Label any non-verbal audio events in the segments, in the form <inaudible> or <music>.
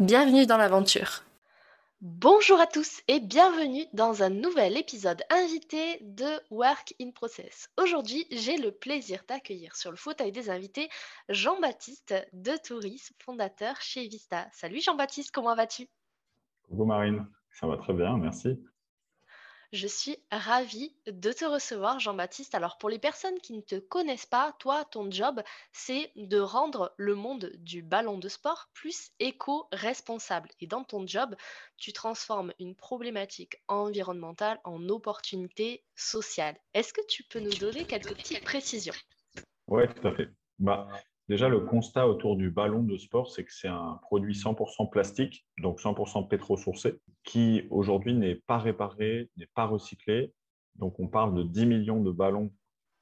Bienvenue dans l'aventure. Bonjour à tous et bienvenue dans un nouvel épisode invité de Work in Process. Aujourd'hui, j'ai le plaisir d'accueillir sur le fauteuil des invités Jean-Baptiste de Tourisme, fondateur chez Vista. Salut Jean-Baptiste, comment vas-tu? Coucou Marine, ça va très bien, merci. Je suis ravie de te recevoir, Jean-Baptiste. Alors, pour les personnes qui ne te connaissent pas, toi, ton job, c'est de rendre le monde du ballon de sport plus éco-responsable. Et dans ton job, tu transformes une problématique environnementale en opportunité sociale. Est-ce que tu peux nous donner quelques petites précisions? Oui, tout à fait. Bah, Déjà, le constat autour du ballon de sport, c'est que c'est un produit 100% plastique, donc 100% pétro-sourcé, qui aujourd'hui n'est pas réparé, n'est pas recyclé. Donc, on parle de 10 millions de ballons,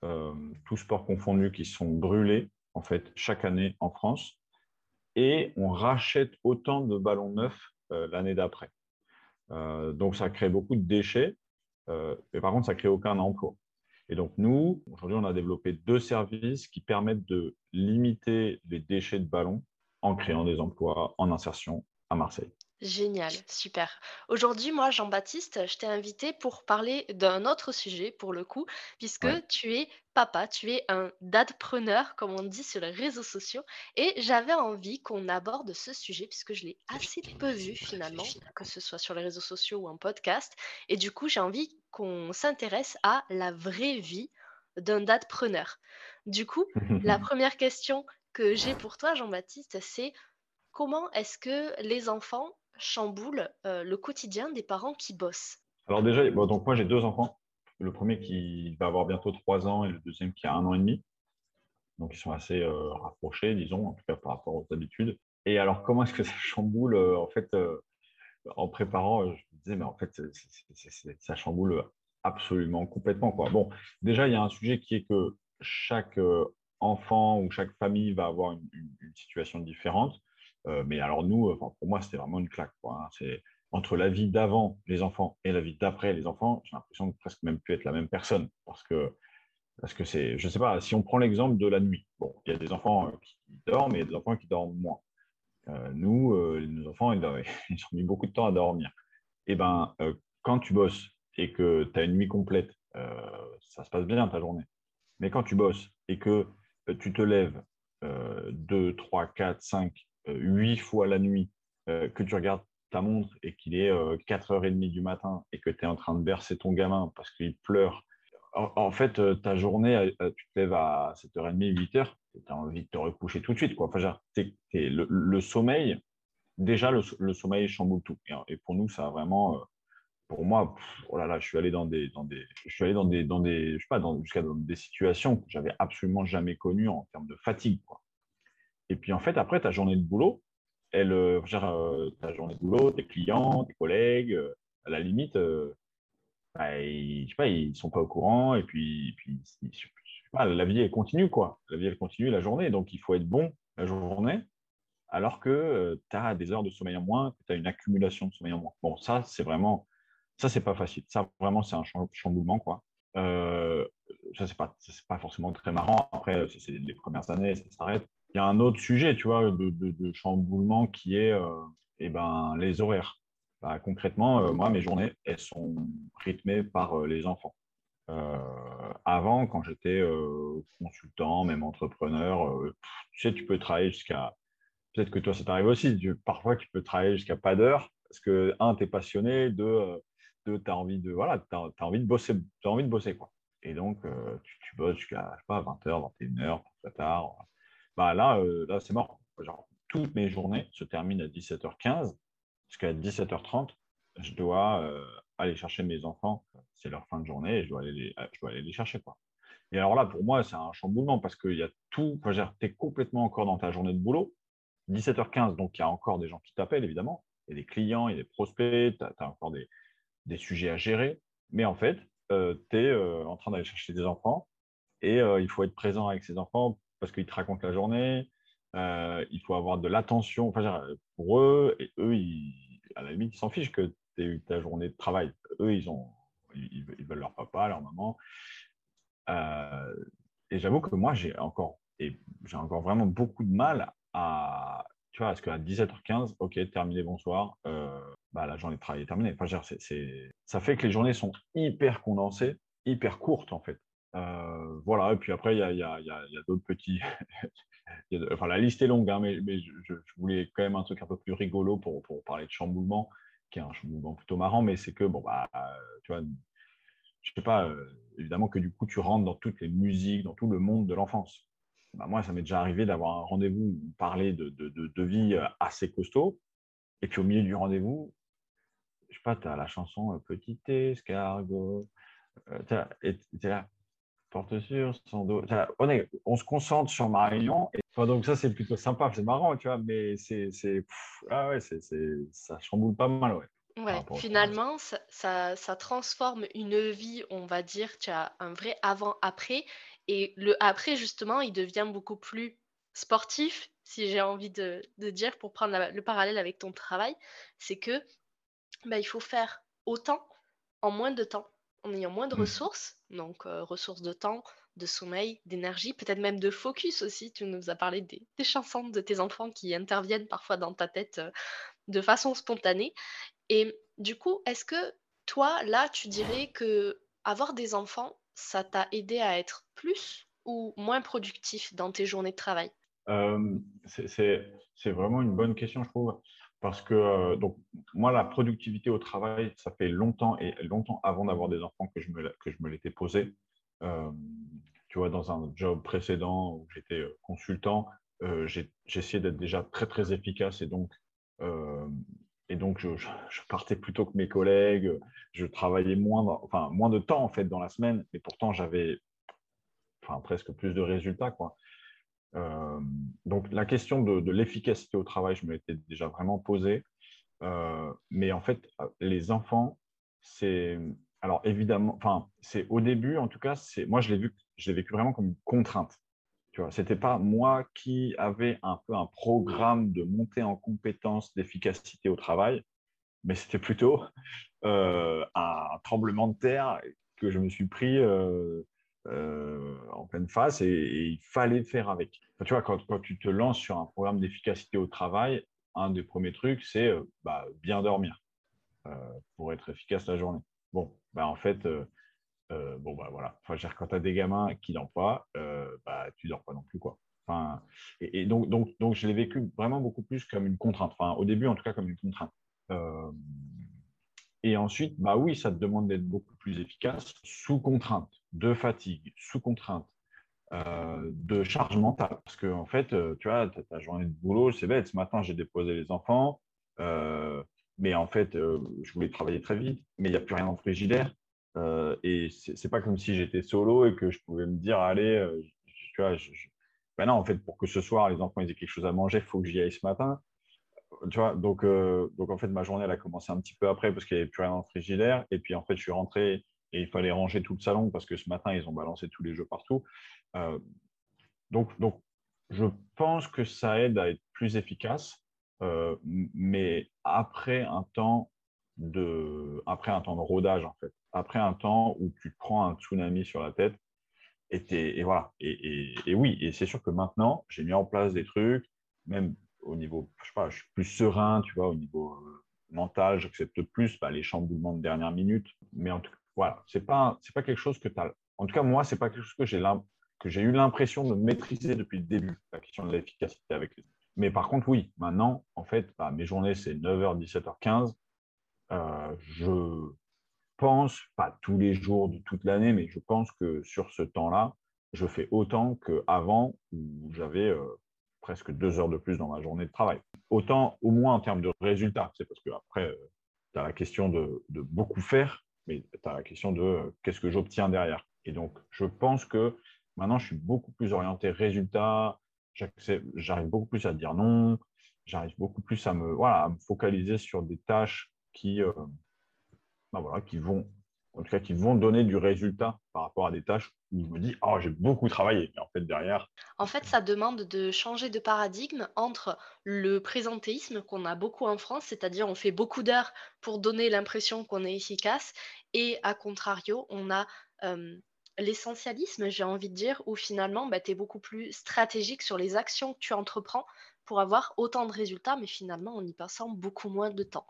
euh, tous sports confondus, qui sont brûlés en fait chaque année en France. Et on rachète autant de ballons neufs euh, l'année d'après. Euh, donc, ça crée beaucoup de déchets. mais par contre, ça crée aucun emploi. Et donc, nous, aujourd'hui, on a développé deux services qui permettent de limiter les déchets de ballons en créant des emplois en insertion à Marseille. Génial, super. Aujourd'hui, moi, Jean-Baptiste, je t'ai invité pour parler d'un autre sujet, pour le coup, puisque tu es papa, tu es un dadpreneur, comme on dit sur les réseaux sociaux, et j'avais envie qu'on aborde ce sujet, puisque je l'ai assez peu vu finalement, que ce soit sur les réseaux sociaux ou en podcast, et du coup, j'ai envie qu'on s'intéresse à la vraie vie d'un dadpreneur. Du coup, la <laughs> première question que j'ai pour toi, Jean-Baptiste, c'est comment est-ce que les enfants chamboule euh, le quotidien des parents qui bossent? Alors déjà, donc moi j'ai deux enfants. Le premier qui va avoir bientôt trois ans et le deuxième qui a un an et demi. Donc ils sont assez euh, rapprochés, disons, en tout cas par rapport aux habitudes. Et alors comment est-ce que ça <laughs> chamboule euh, En fait, en préparant, je me disais, mais en fait, ça chamboule absolument complètement. Quoi. Bon, déjà, il y a un sujet qui est que chaque enfant ou chaque famille va avoir une situation différente. Euh, mais alors nous, pour moi, c'était vraiment une claque. Hein. C'est entre la vie d'avant les enfants et la vie d'après les enfants, j'ai l'impression de presque même plus être la même personne. Parce que, parce que c'est, je ne sais pas, si on prend l'exemple de la nuit, bon, il y a des enfants euh, qui dorment et des enfants qui dorment moins. Euh, nous, nos enfants, <laughs> ils, ont mis beaucoup de temps à dormir. Et eh ben, quand tu bosses et que tu as une nuit complète, ça se passe bien ta journée. Mais quand tu bosses et que tu te lèves 2, 3, 4, 5, euh, huit fois la nuit, euh, que tu regardes ta montre et qu'il est 4h30 euh, du matin et que tu es en train de bercer ton gamin parce qu'il pleure, en, fait, ta journée, tu te lèves à 7h30, 8h, tu as envie de te recoucher tout de suite. Quoi. Enfin, le, sommeil, déjà, le, sommeil chamboule tout. Et, pour nous, ça a vraiment, pour moi, oh là là, je suis allé dans des, dans des, je suis allé dans des, dans des, je sais pas, jusqu'à des situations que j'avais absolument jamais connues en termes de fatigue. Quoi. Et puis en fait, après, ta journée de boulot, elle, euh, euh, ta journée de boulot, tes clients, tes collègues, euh, à la limite, bah, ils, sais pas, ils sont pas au courant. Et puis, puis la vie, elle continue, quoi. La vie, elle continue la journée. Donc, il faut être bon la journée, alors que tu as des heures de sommeil en moins, tu as une accumulation de sommeil en moins. Bon, ça, c'est vraiment, ça, c'est pas facile. Ça, vraiment, c'est un chamboulement, quoi. ça, c'est pas, pas forcément très marrant. Après, c'est les premières années, ça s'arrête il y a un autre sujet, tu vois, de, chamboulement qui est euh, eh ben, les horaires. Bah, concrètement, euh, moi, mes journées, elles sont rythmées par euh, les enfants. Avant, quand j'étais consultant, même entrepreneur, tu sais, tu peux travailler jusqu'à. Peut-être que toi, ça t'arrive aussi. parfois, tu peux travailler jusqu'à pas d'heure parce que, un, tu es passionné, deux, tu as envie de, voilà, as, envie de bosser. As envie de bosser quoi. Et donc, tu, bosses jusqu'à 20h, 21h, très tard bah là, euh, là c'est mort. Toutes mes journées se terminent à 17h15 jusqu'à 17h30. Je dois euh, aller chercher mes enfants. C'est leur fin de journée et je dois aller les, chercher. Quoi. Et alors là, pour moi, c'est un chamboulement parce qu'il y a tout. tu es complètement encore dans ta journée de boulot. 17h15, donc il y a encore des gens qui t'appellent, évidemment. y a des clients, il y a des prospects, tu as, encore des, sujets à gérer. Mais en fait, tu es en train d'aller chercher des enfants et il faut être présent avec ces enfants parce qu'ils te racontent la journée. il faut avoir de l'attention pour eux. Et eux, à la limite, ils s'en fichent que tu aies eu ta journée de travail. Eux, ils, ont, ils, veulent leur papa, leur maman. et j'avoue que moi, j'ai encore, encore vraiment beaucoup de mal à, tu vois, est-ce qu'à 17h15, ok, terminé, bonsoir, euh, bah, la journée de travail est terminée. Enfin, ça fait que les journées sont hyper condensées, hyper courtes en fait. Euh, voilà, et puis après, il y a, y a, y a d'autres petits. <laughs> enfin, la liste est longue, hein, mais, mais je, voulais quand même un truc un peu plus rigolo pour, pour, parler de chamboulement, qui est un chamboulement plutôt marrant, mais c'est que, bon, bah, tu vois, je sais pas, euh, évidemment que du coup, tu rentres dans toutes les musiques, dans tout le monde de l'enfance. Bah, moi, ça m'est déjà arrivé d'avoir un rendez-vous, parler de, de, de, vie euh, assez costaud. Et puis au milieu du rendez-vous, je sais pas, tu as la chanson euh, Petit escargot. Euh, et tu là, porte sur son dos. On, on, se concentre sur ma réunion. Donc ça, c'est plutôt sympa, c'est marrant, tu vois, mais c'est, ah ouais, c'est, ça chamboule pas mal, ouais. Ouais, finalement, ça, ça, ça, transforme une vie, on va dire, tu as un vrai avant-après, et le après, justement, il devient beaucoup plus sportif, si j'ai envie de, dire, pour prendre le parallèle avec ton travail, c'est que bah, il faut faire autant en moins de temps, en ayant moins de mmh. ressources, donc euh, ressources de temps, de sommeil, d'énergie, peut-être même de focus aussi. Tu nous as parlé des, chansons de tes enfants qui interviennent parfois dans ta tête euh, de façon spontanée. Et du coup, est-ce que toi, là, tu dirais que avoir des enfants, ça t'a aidé à être plus ou moins productif dans tes journées de travail? Euh, C'est vraiment une bonne question, je trouve. Parce que euh, donc, moi, la productivité au travail, ça fait longtemps et longtemps avant d'avoir des enfants que je me, me l'étais posé. Euh, tu vois, dans un job précédent où j'étais consultant, j'ai essayé d'être déjà très, très efficace et donc et donc, je, partais plutôt que mes collègues, je travaillais moins, enfin, moins de temps en fait dans la semaine, mais pourtant j'avais enfin, presque plus de résultats. Quoi. Euh, donc, la question de, l'efficacité au travail, je me l'étais déjà vraiment posée. Euh, mais en fait, les enfants, c'est. Alors, évidemment, enfin, c'est au début, en tout cas, c'est moi, je l'ai vu, je l'ai vécu vraiment comme une contrainte. Tu vois, c'était pas moi qui avais un peu un programme de montée en compétences d'efficacité au travail, mais c'était plutôt euh, un tremblement de terre que je me suis pris euh, euh, en pleine face et, il fallait faire avec. tu vois, quand, tu te lances sur un programme d'efficacité au travail, un des premiers trucs, c'est bah, bien dormir pour être efficace la journée. Bon, bah, en fait, euh, bon, bah voilà. Enfin, quand tu as des gamins qui dorment pas, euh, bah, tu dors pas non plus. Quoi. Enfin, et, donc, donc, donc, je l'ai vécu vraiment beaucoup plus comme une contrainte. Enfin, au début, en tout cas, comme une contrainte. Euh, et ensuite, bah oui, ça te demande d'être beaucoup plus efficace sous contrainte, de fatigue, sous contrainte, de charge mentale. Parce que, en fait, tu vois, ta journée de boulot, c'est bête. Ce matin, j'ai déposé les enfants. mais en fait, je voulais travailler très vite, mais il n'y a plus rien le frigidaire. Euh, et c'est pas comme si j'étais solo et que je pouvais me dire, allez, tu vois, ben non, en fait, pour que ce soir, les enfants aient quelque chose à manger, il faut que j'y aille ce matin. Tu vois, donc, donc en fait, ma journée, elle a commencé un petit peu après parce qu'il n'y avait plus rien dans le frigidaire. Et puis, en fait, je suis rentré et il fallait ranger tout le salon parce que ce matin, ils ont balancé tous les jeux partout. donc, donc, je pense que ça aide à être plus efficace. mais après un temps de, après un temps de rodage, en fait après un temps où tu prends un tsunami sur la tête. Et, voilà. Et, oui, et c'est sûr que maintenant, j'ai mis en place des trucs, même au niveau, je sais pas, je suis plus serein, tu vois, au niveau euh, mental, j'accepte plus bah, les chamboulements de dernière minute. Mais en tout cas, voilà, c'est pas, pas quelque chose que tu as. En tout cas, moi, c'est pas quelque chose que j'ai que j'ai eu l'impression de maîtriser depuis le début, la question de l'efficacité avec les. Mais par contre, oui, maintenant, en fait, bah, mes journées, c'est 9h, 17h15. Euh, je, pense, pas tous les jours de toute l'année, mais je pense que sur ce temps-là, je fais autant qu'avant où j'avais euh, presque deux heures de plus dans ma journée de travail. Autant, au moins en termes de résultats. C'est parce qu'après, euh, tu as la question de, beaucoup faire, mais tu as la question de euh, qu'est-ce que j'obtiens derrière. Et donc, je pense que maintenant, je suis beaucoup plus orienté résultat. J'arrive beaucoup plus à dire non. j'arrive beaucoup plus à me, voilà, à me focaliser sur des tâches qui, ben qui vont en tout cas qui vont donner du résultat par rapport à des tâches où je me dis oh j'ai beaucoup travaillé et en fait derrière En fait, ça demande de changer de paradigme entre le présentéisme qu'on a beaucoup en France, c'est-à-dire on fait beaucoup d'heures pour donner l'impression qu'on est efficace, et à contrario, on a euh, l'essentialisme, j'ai envie de dire, où finalement, bah, tu es beaucoup plus stratégique sur les actions que tu entreprends pour avoir autant de résultats, mais finalement en y passant beaucoup moins de temps.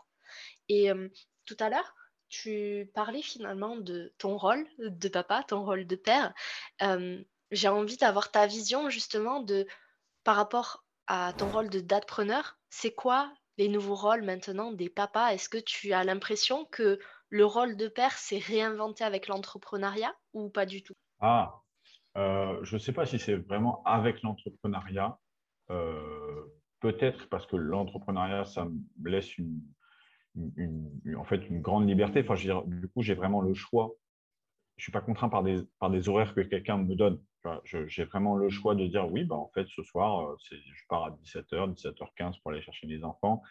Et euh, tout à l'heure, tu parlais finalement de ton rôle de papa, ton rôle de père. Euh, j'ai envie d'avoir ta vision justement de par rapport à ton rôle de datpreneur. C'est quoi les nouveaux rôles maintenant des papas? Est-ce que tu as l'impression que le rôle de père s'est réinventé avec l'entrepreneuriat ou pas du tout? Ah, euh, je ne sais pas si c'est vraiment avec l'entrepreneuriat. Euh, peut-être parce que l'entrepreneuriat, ça me laisse une, en fait, une grande liberté. Enfin, je veux dire, du coup, j'ai vraiment le choix. Je ne suis pas contraint par des, par des horaires que quelqu'un me donne. J'ai vraiment le choix de dire oui, bah, en fait, ce soir, euh, je pars à 17h, 17h15 pour aller chercher mes enfants.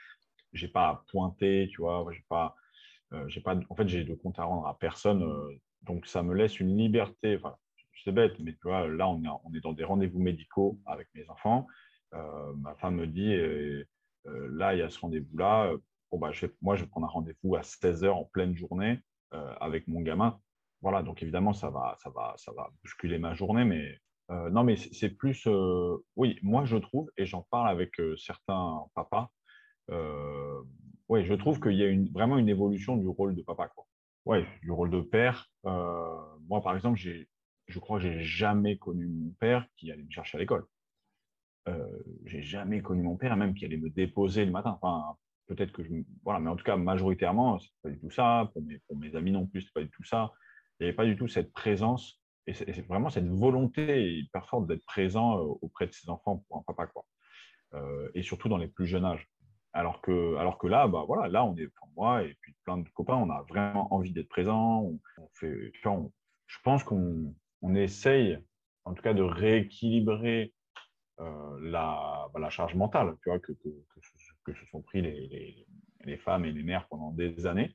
Je n'ai pas à pointer, tu vois. J'ai pas, euh, j'ai pas, en fait, j'ai de compte à rendre à personne. Euh, donc, ça me laisse une liberté. C'est bête, mais tu vois, là, on on est dans des rendez-vous médicaux avec mes enfants. ma femme me dit, là, il y a ce rendez-vous-là bah, moi, je vais prendre un rendez-vous à 16 h en pleine journée euh, avec mon gamin. Voilà, donc évidemment, ça va, ça va, ça va bousculer ma journée, mais euh, non, mais c'est plus, euh, oui, moi, je trouve, et j'en parle avec certains papas, oui, je trouve qu'il y a une, vraiment une évolution du rôle de papa. Quoi. Ouais, du rôle de père. moi, par exemple, je crois que j'ai jamais connu mon père qui allait me chercher à l'école. Euh, j'ai jamais connu mon père, même qui allait me déposer le matin. Enfin, peut-être que je. Voilà, mais en tout cas, majoritairement, c'est pas du tout ça. Pour mes, amis non plus, c'est pas du tout ça. Il n'y avait pas du tout cette présence et c'est vraiment cette volonté hyper forte d'être présent euh, auprès de ses enfants pour un papa, quoi. Euh, et surtout dans les plus jeunes âges. Alors que, alors que là, bah voilà, là, on est, pour moi et puis plein de copains, on a vraiment envie d'être présent. On, fait, je pense qu'on on essaye, en tout cas, de rééquilibrer euh, la, bah, la, charge mentale, tu vois, que, que, que, que se sont pris les, les, femmes et les mères pendant des années.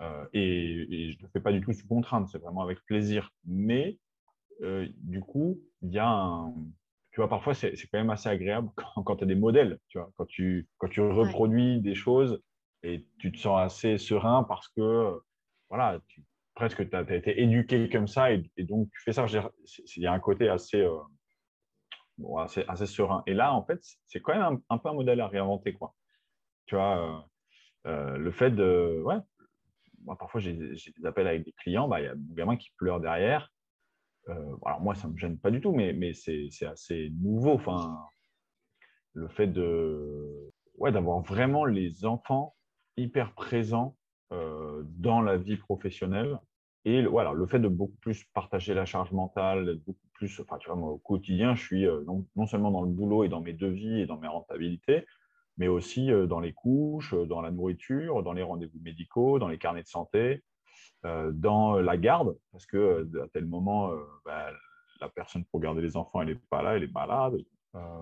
Euh, et, je ne le fais pas du tout sous contrainte, c'est vraiment avec plaisir. Mais euh, du coup, il y a un. Tu vois, parfois, c'est quand même assez agréable <laughs> quand, tu as des modèles, tu vois, quand tu, quand tu reproduis des choses et tu te sens assez serein parce que, voilà, tu, presque tu as, été éduqué comme ça et, donc tu fais ça. Il y a un côté assez. Euh, assez, assez, serein. Et là, en fait, c'est quand même un, un, peu un modèle à réinventer. Quoi. Tu vois, euh, euh, le fait de. Ouais, moi, parfois, j'ai des appels avec des clients, bah, il y a mon gamin qui pleure derrière. Euh, alors, moi, ça ne me gêne pas du tout, mais, mais c'est assez nouveau. Enfin, le fait de ouais, d'avoir vraiment les enfants hyper présents dans la vie professionnelle. Et voilà, le fait de beaucoup plus partager la charge mentale, beaucoup plus, enfin, tu vois, moi, au quotidien, je suis non, non, seulement dans le boulot et dans mes devis et dans mes rentabilités, mais aussi euh, dans les couches, euh, dans la nourriture, dans les rendez-vous médicaux, dans les carnets de santé, euh, dans la garde, parce que à tel moment, bah, la personne pour garder les enfants, elle n'est pas là, elle est malade.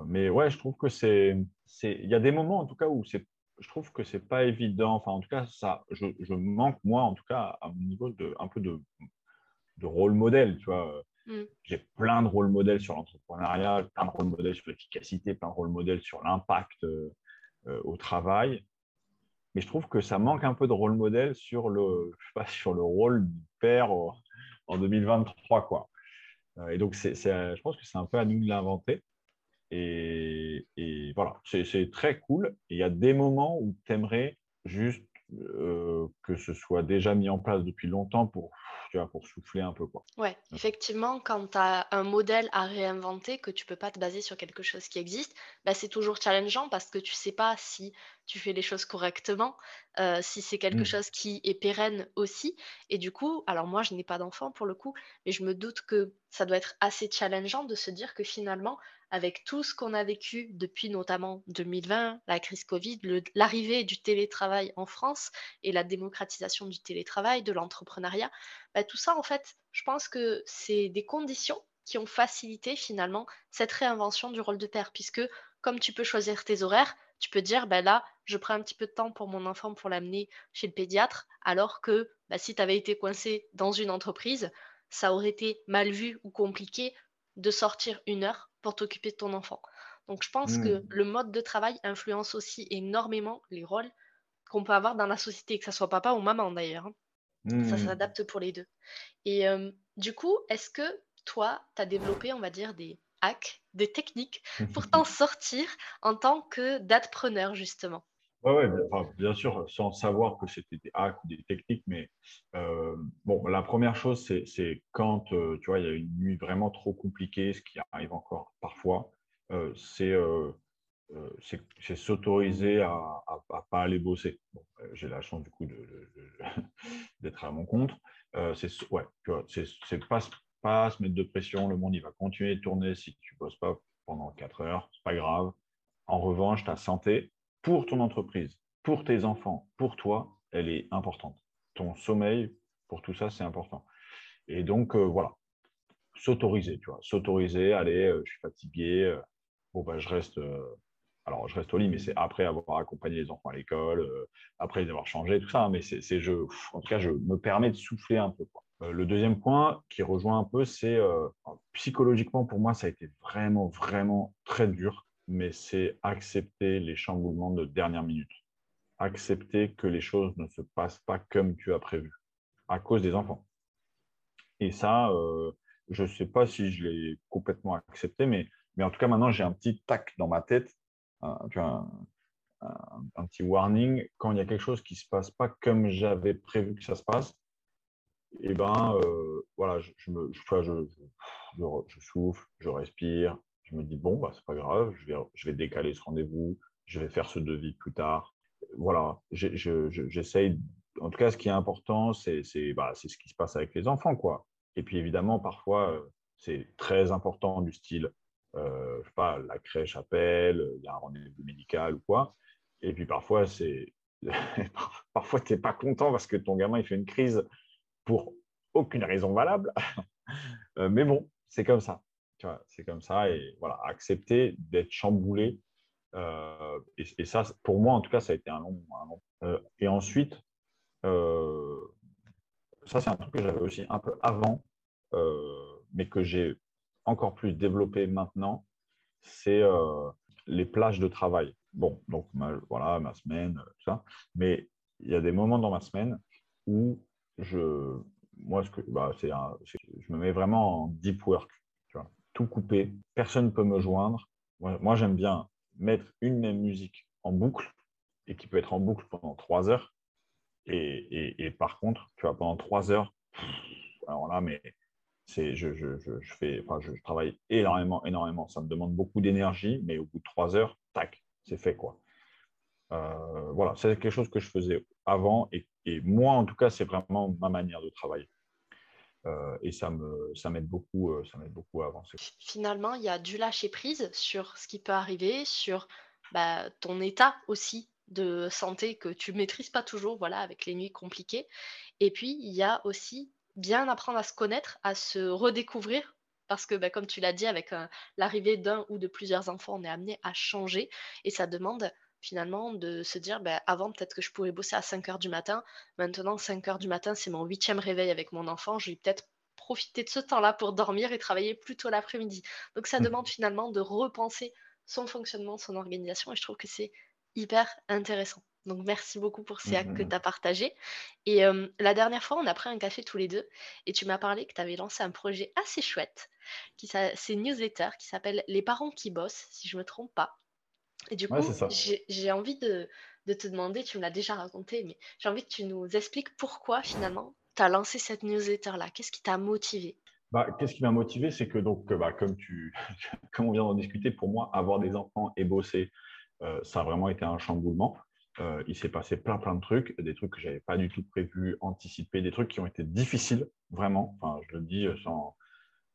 mais ouais, je trouve que c'est, il y a des moments en tout cas où c'est, je trouve que c'est pas évident. Enfin, en tout cas, ça, je, je, manque moi, en tout cas, à mon niveau, de un peu de, de rôle modèle, tu vois. Mm. J'ai plein de rôles modèles sur l'entrepreneuriat, plein de rôles modèles sur l'efficacité, plein de rôles modèles sur l'impact euh, au travail. Mais je trouve que ça manque un peu de rôle modèle sur le, je sais sur le rôle du père en 2023. Quoi. Euh, et donc, c'est, je pense que c'est un peu à nous de l'inventer. Et, voilà, c'est très cool. Il y a des moments où tu aimerais juste euh, que ce soit déjà mis en place depuis longtemps pour, tu vois, pour souffler un peu. Quoi. Ouais, effectivement, quand tu as un modèle à réinventer, que tu peux pas te baser sur quelque chose qui existe, bah, c'est toujours challengeant parce que tu sais pas si tu fais les choses correctement, euh, si c'est quelque mmh. chose qui est pérenne aussi. Et du coup, alors moi, je n'ai pas d'enfant pour le coup, mais je me doute que ça doit être assez challengeant de se dire que finalement, avec tout ce qu'on a vécu depuis notamment 2020, la crise Covid, l'arrivée du télétravail en France et la démocratisation du télétravail, de l'entrepreneuriat, bah, tout ça, en fait, je pense que c'est des conditions qui ont facilité finalement cette réinvention du rôle de père, puisque comme tu peux choisir tes horaires, tu peux dire, ben là, je prends un petit peu de temps pour mon enfant pour l'amener chez le pédiatre, alors que bah, si tu avais été coincé dans une entreprise, ça aurait été mal vu ou compliqué de sortir une heure pour t'occuper de ton enfant. Donc je pense que Mmh. le mode de travail influence aussi énormément les rôles qu'on peut avoir dans la société, que ça soit papa ou maman d'ailleurs. hein. Ça Mmh. s'adapte pour les deux. Et euh, du coup, est-ce que toi, tu as développé, on va dire, des hacks, des techniques pour <laughs> t'en sortir en tant que datepreneur, justement? Ouais, ouais, bien, sûr, sans savoir que c'était des hacks ou des techniques, mais euh, bon, la première chose, c'est quand euh, tu vois, il y a une nuit vraiment trop compliquée, ce qui arrive encore parfois, euh, c'est s'autoriser à, à pas aller bosser. J'ai la chance du coup <laughs> d'être à mon compte. C'est ouais, pas, se- mettre de pression. Le monde il va continuer de tourner si tu bosses pas pendant 4 heures, c'est pas grave. En revanche, ta santé pour ton entreprise, pour tes enfants, pour toi, elle est importante. Ton sommeil, pour tout ça, c'est important. Et donc euh, voilà, s'autoriser, tu vois, s'autoriser, allez, euh, je suis fatigué, euh, bon bah je reste, euh, alors je reste au lit, mais c'est après avoir accompagné les enfants à l'école, après les avoir changés, tout ça, hein, mais c'est, je, en tout cas, je me permets de souffler un peu. le deuxième point qui rejoint un peu, c'est psychologiquement pour moi, ça a été vraiment, vraiment très dur, mais c'est accepter les chamboulements de dernière minute, accepter que les choses ne se passent pas comme tu as prévu à cause des enfants. Et ça, euh, je ne sais pas si je l'ai complètement accepté, mais, mais en tout cas, maintenant, j'ai un petit tac dans ma tête, un, un, petit warning. Quand il y a quelque chose qui ne se passe pas comme j'avais prévu que ça se passe, et ben euh, voilà, je, me, je souffle, je respire, je me dis, bon, bah, c'est pas grave, je vais, je vais décaler ce rendez-vous, je vais faire ce devis plus tard. Voilà, j'essaye. En tout cas, ce qui est important, c'est bah, ce qui se passe avec les enfants, quoi. Et puis évidemment, parfois, euh, c'est très important du style, euh, je sais pas, la crèche appelle, il y a un rendez-vous médical ou quoi. Et puis parfois, c'est <laughs> parfois tu n'es pas content parce que ton gamin il fait une crise pour aucune raison valable. <laughs> Euh, mais bon, c'est comme ça. C'est comme ça. Et voilà, accepter d'être chamboulé. euh, et, ça, pour moi, en tout cas, ça a été un long. Euh, et ensuite, euh, ça, c'est un truc que j'avais aussi un peu avant, mais que j'ai encore plus développé maintenant, c'est les plages de travail. Bon, donc voilà, ma semaine, tout ça. Mais il y a des moments dans ma semaine où je, moi, ce que, bah, un- je me mets vraiment en deep work. Tout coupé, personne ne peut me joindre. Moi, j'aime bien mettre une même musique en boucle et qui peut être en boucle pendant trois heures. Et, par contre, tu vois, pendant trois heures, alors là, mais c'est, je, je, je, fais, enfin, je, travaille énormément, énormément. Ça me demande beaucoup d'énergie, mais au bout de trois heures, tac, c'est fait quoi. Euh, voilà, c'est quelque chose que je faisais avant et moi, en tout cas, c'est vraiment ma manière de travailler. Euh, et ça me, ça m'aide beaucoup, euh, ça m'aide beaucoup à avancer. Finalement, il y a du lâcher prise sur ce qui peut arriver, sur bah, ton état aussi de santé que tu maîtrises pas toujours, voilà, avec les nuits compliquées. Et puis, il y a aussi bien apprendre à se connaître, à se redécouvrir, parce que, bah, comme tu l'as dit, avec euh, l'arrivée d'un ou de plusieurs enfants, on est amené à changer, et ça demande finalement de se dire, bah, avant, peut-être que je pouvais bosser à 5 heures du matin, maintenant, 5 heures du matin, c'est mon huitième réveil avec mon enfant, je vais peut-être profiter de ce temps-là pour dormir et travailler plus tôt l'après-midi. Donc ça demande finalement de repenser son fonctionnement, son organisation, et je trouve que c'est hyper intéressant. Donc merci beaucoup pour ces hacks que tu as partagés. Et euh, la dernière fois, on a pris un café tous les deux, et tu m'as parlé que tu avais lancé un projet assez chouette, qui c'est une newsletter qui s'appelle Les parents qui bossent, si je me trompe pas. Et du coup, j'ai envie de, de te demander, tu me l'as déjà raconté, mais j'ai envie que tu nous expliques pourquoi finalement tu as lancé cette newsletter-là. Qu'est-ce qui t'a motivé? Bah, qu'est-ce qui m'a motivé, c'est que donc, bah, comme tu, <laughs> comme on vient d'en discuter, pour moi, avoir des enfants et bosser, euh, ça a vraiment été un chamboulement. Euh, il s'est passé plein, plein de trucs, des trucs que j'avais pas du tout prévu, anticipé, des trucs qui ont été difficiles, vraiment. Enfin, je le dis euh, sans,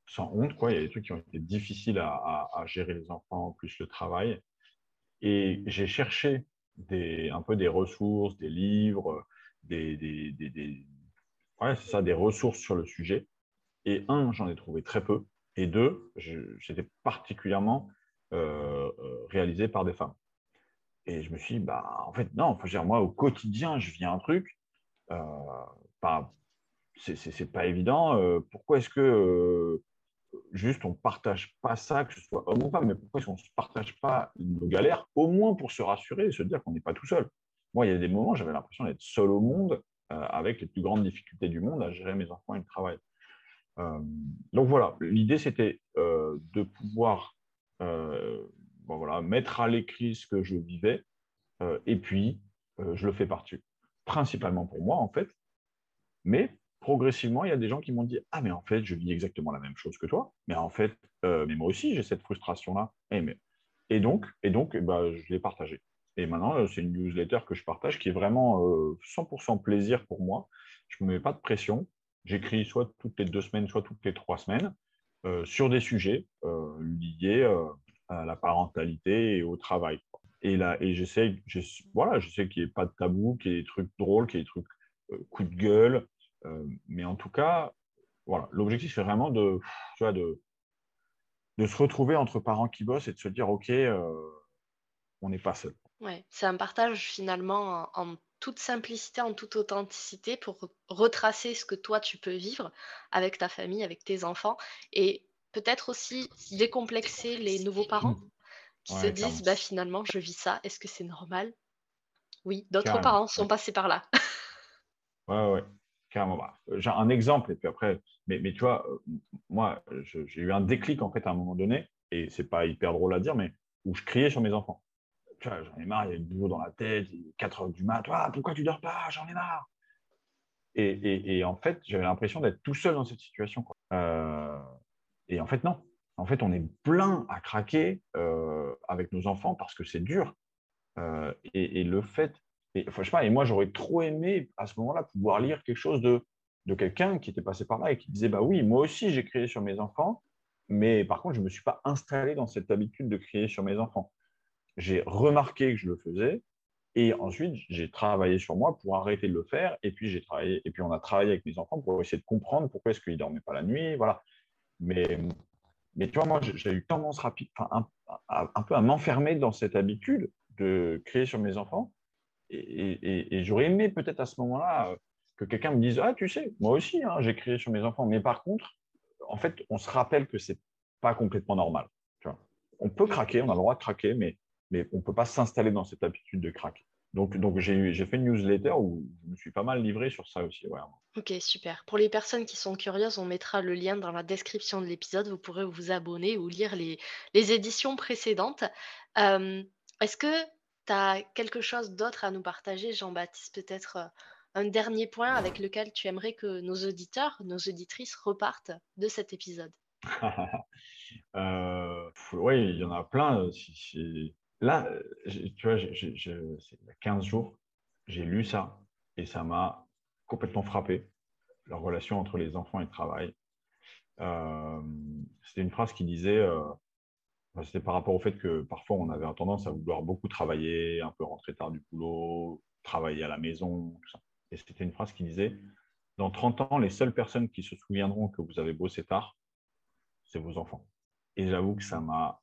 sans honte, quoi. Il y a des trucs qui ont été difficiles à, à- à gérer les enfants, plus le travail. Et j'ai cherché un peu des ressources, des livres, des, des, ça, des ressources sur le sujet. Et un, j'en ai trouvé très peu. Et deux, j'étais particulièrement euh, euh, réalisé par des femmes. Et je me suis dit, bah, en fait, non, faut dire, moi, au quotidien, je vis un truc. Euh, bah, c'est pas évident. Euh, pourquoi est-ce que juste on ne partage pas ça, que ce soit homme ou pas, mais pourquoi est-ce qu'on ne partage pas nos galères, au moins pour se rassurer et se dire qu'on n'est pas tout seul? Moi, il y a des moments, j'avais l'impression d'être seul au monde, euh, avec les plus grandes difficultés du monde à gérer mes enfants et le travail. donc voilà, l'idée, c'était de pouvoir voilà, mettre à l'écrit ce que je vivais, et puis je le fais partie, principalement pour moi, en fait, mais progressivement, il y a des gens qui m'ont dit Ah, mais en fait, je vis exactement la même chose que toi. Mais en fait, euh, mais moi aussi, j'ai cette frustration-là. Et, et, donc, et donc bah, je l'ai partagé. Et maintenant, euh, c'est une newsletter que je partage qui est vraiment 100% euh, plaisir pour moi. Je ne me mets pas de pression. J'écris soit toutes les deux semaines, soit toutes les trois semaines sur des sujets liés à la parentalité et au travail. Et là, et j'essaie, voilà, qu'il n'y ait pas de tabou, qu'il y ait des trucs drôles, qu'il y ait des trucs coup de gueule, mais en tout cas, voilà, l'objectif c'est vraiment de, tu vois, de, de se retrouver entre parents qui bossent et de se dire, OK, euh, on n'est pas seul. Ouais, c'est un partage finalement en, toute simplicité, en toute authenticité pour retracer ce que toi tu peux vivre avec ta famille, avec tes enfants et peut-être aussi décomplexer les nouveaux parents mmh. qui se disent bah, finalement je vis ça, est-ce que c'est normal? Oui, d'autres parents sont passés par là. ouais, ouais carrément. Bah, j'ai un exemple, et puis après, mais, mais tu vois, euh, moi, j'ai eu un déclic en fait à un moment donné, et c'est pas hyper drôle à dire, mais où je criais sur mes enfants. Tu vois, j'en ai marre, il y a du boulot dans la tête, 4 heures du mat, ah, pourquoi tu dors pas, j'en ai marre. Et, et, en fait, j'avais l'impression d'être tout seul dans cette situation. Euh, et en fait, non. En fait, on est plein à craquer euh, avec nos enfants parce que c'est dur. et, le fait et, et moi, j'aurais trop aimé à ce moment-là pouvoir lire quelque chose de, de quelqu'un qui était passé par là et qui disait Bah oui, moi aussi, j'ai crié sur mes enfants, mais par contre, je ne me suis pas installé dans cette habitude de crier sur mes enfants. J'ai remarqué que je le faisais et ensuite, j'ai travaillé sur moi pour arrêter de le faire. Et puis, j'ai travaillé, et puis on a travaillé avec mes enfants pour essayer de comprendre pourquoi est-ce qu'ils ne dormaient pas la nuit. Voilà. Mais, mais tu vois, moi, j'ai eu tendance rapide, un, un peu à m'enfermer dans cette habitude de crier sur mes enfants et, j'aurais aimé peut-être à ce moment-là euh, que quelqu'un me dise Ah, tu sais, moi aussi, hein, j'ai crié sur mes enfants. Mais par contre, en fait, on se rappelle que ce n'est pas complètement normal. On peut craquer, on a le droit de craquer, mais, mais on ne peut pas s'installer dans cette habitude de craquer. Donc, donc j'ai fait une newsletter où je me suis pas mal livré sur ça aussi. Ok, super. Pour les personnes qui sont curieuses, on mettra le lien dans la description de l'épisode. Vous pourrez vous abonner ou lire les, les éditions précédentes. Euh, est-ce que tu as quelque chose d'autre à nous partager, Jean-Baptiste Peut-être euh, un dernier point avec lequel tu aimerais que nos auditeurs, nos auditrices repartent de cet épisode? <laughs> Euh, Oui, il y en a plein. Là, tu vois, il y a 15 jours, j'ai lu ça et ça m'a complètement frappé, la relation entre les enfants et le travail. Euh, c'était une phrase qui disait c'était par rapport au fait que parfois on avait tendance à vouloir beaucoup travailler, un peu rentrer tard du boulot, travailler à la maison. Et c'était une phrase qui disait Dans 30 ans, les seules personnes qui se souviendront que vous avez bossé tard, c'est vos enfants. Et j'avoue que ça m'a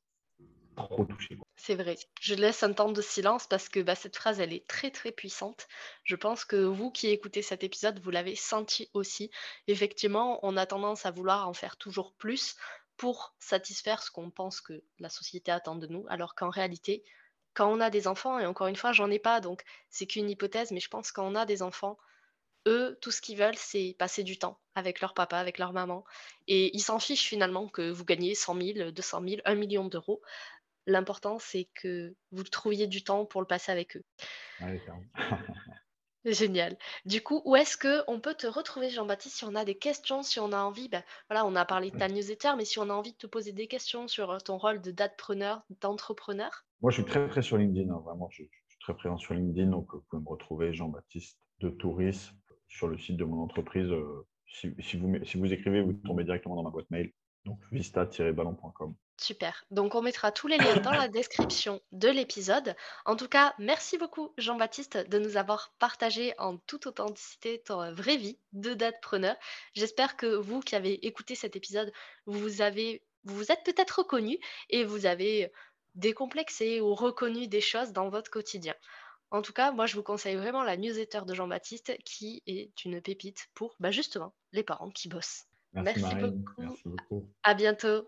trop touché. C'est vrai. Je laisse un temps de silence parce que bah, cette phrase, elle est très très puissante. Je pense que vous qui écoutez cet épisode, vous l'avez senti aussi. Effectivement, on a tendance à vouloir en faire toujours plus, pour satisfaire ce qu'on pense que la société attend de nous, alors qu'en réalité, quand on a des enfants, et encore une fois, j'en ai pas, donc c'est qu'une hypothèse, mais je pense qu'on a des enfants, eux, tout ce qu'ils veulent, c'est passer du temps avec leur papa, avec leur maman, et ils s'en fichent finalement que vous gagnez 100 000, 200 000, 1 million d'euros. L'important, c'est que vous trouviez du temps pour le passer avec eux. <laughs> Génial. Du coup, où est-ce que on peut te retrouver, Jean-Baptiste, si on a des questions, si on a envie, ben, voilà, on a parlé de ta newsletter, mais si on a envie de te poser des questions sur euh, ton rôle de datepreneur, d'entrepreneur? Moi, je suis très, très sur LinkedIn, hein, vraiment, je, suis très présent sur LinkedIn, donc vous pouvez me retrouver, Jean-Baptiste de Touris, sur le site de mon entreprise. Euh, si, vous, si vous écrivez, vous tombez directement dans ma boîte mail, donc vista-ballon.com. Super. Donc on mettra tous les liens dans la description de l'épisode. En tout cas, merci beaucoup Jean-Baptiste de nous avoir partagé en toute authenticité ton vraie vie de datepreneur. J'espère que vous qui avez écouté cet épisode, vous avez vous, vous êtes peut-être reconnu et vous avez décomplexé ou reconnu des choses dans votre quotidien. En tout cas, moi, je vous conseille vraiment la newsletter de Jean-Baptiste qui est une pépite pour bah, justement les parents qui bossent. Merci, beaucoup. Merci beaucoup. À bientôt.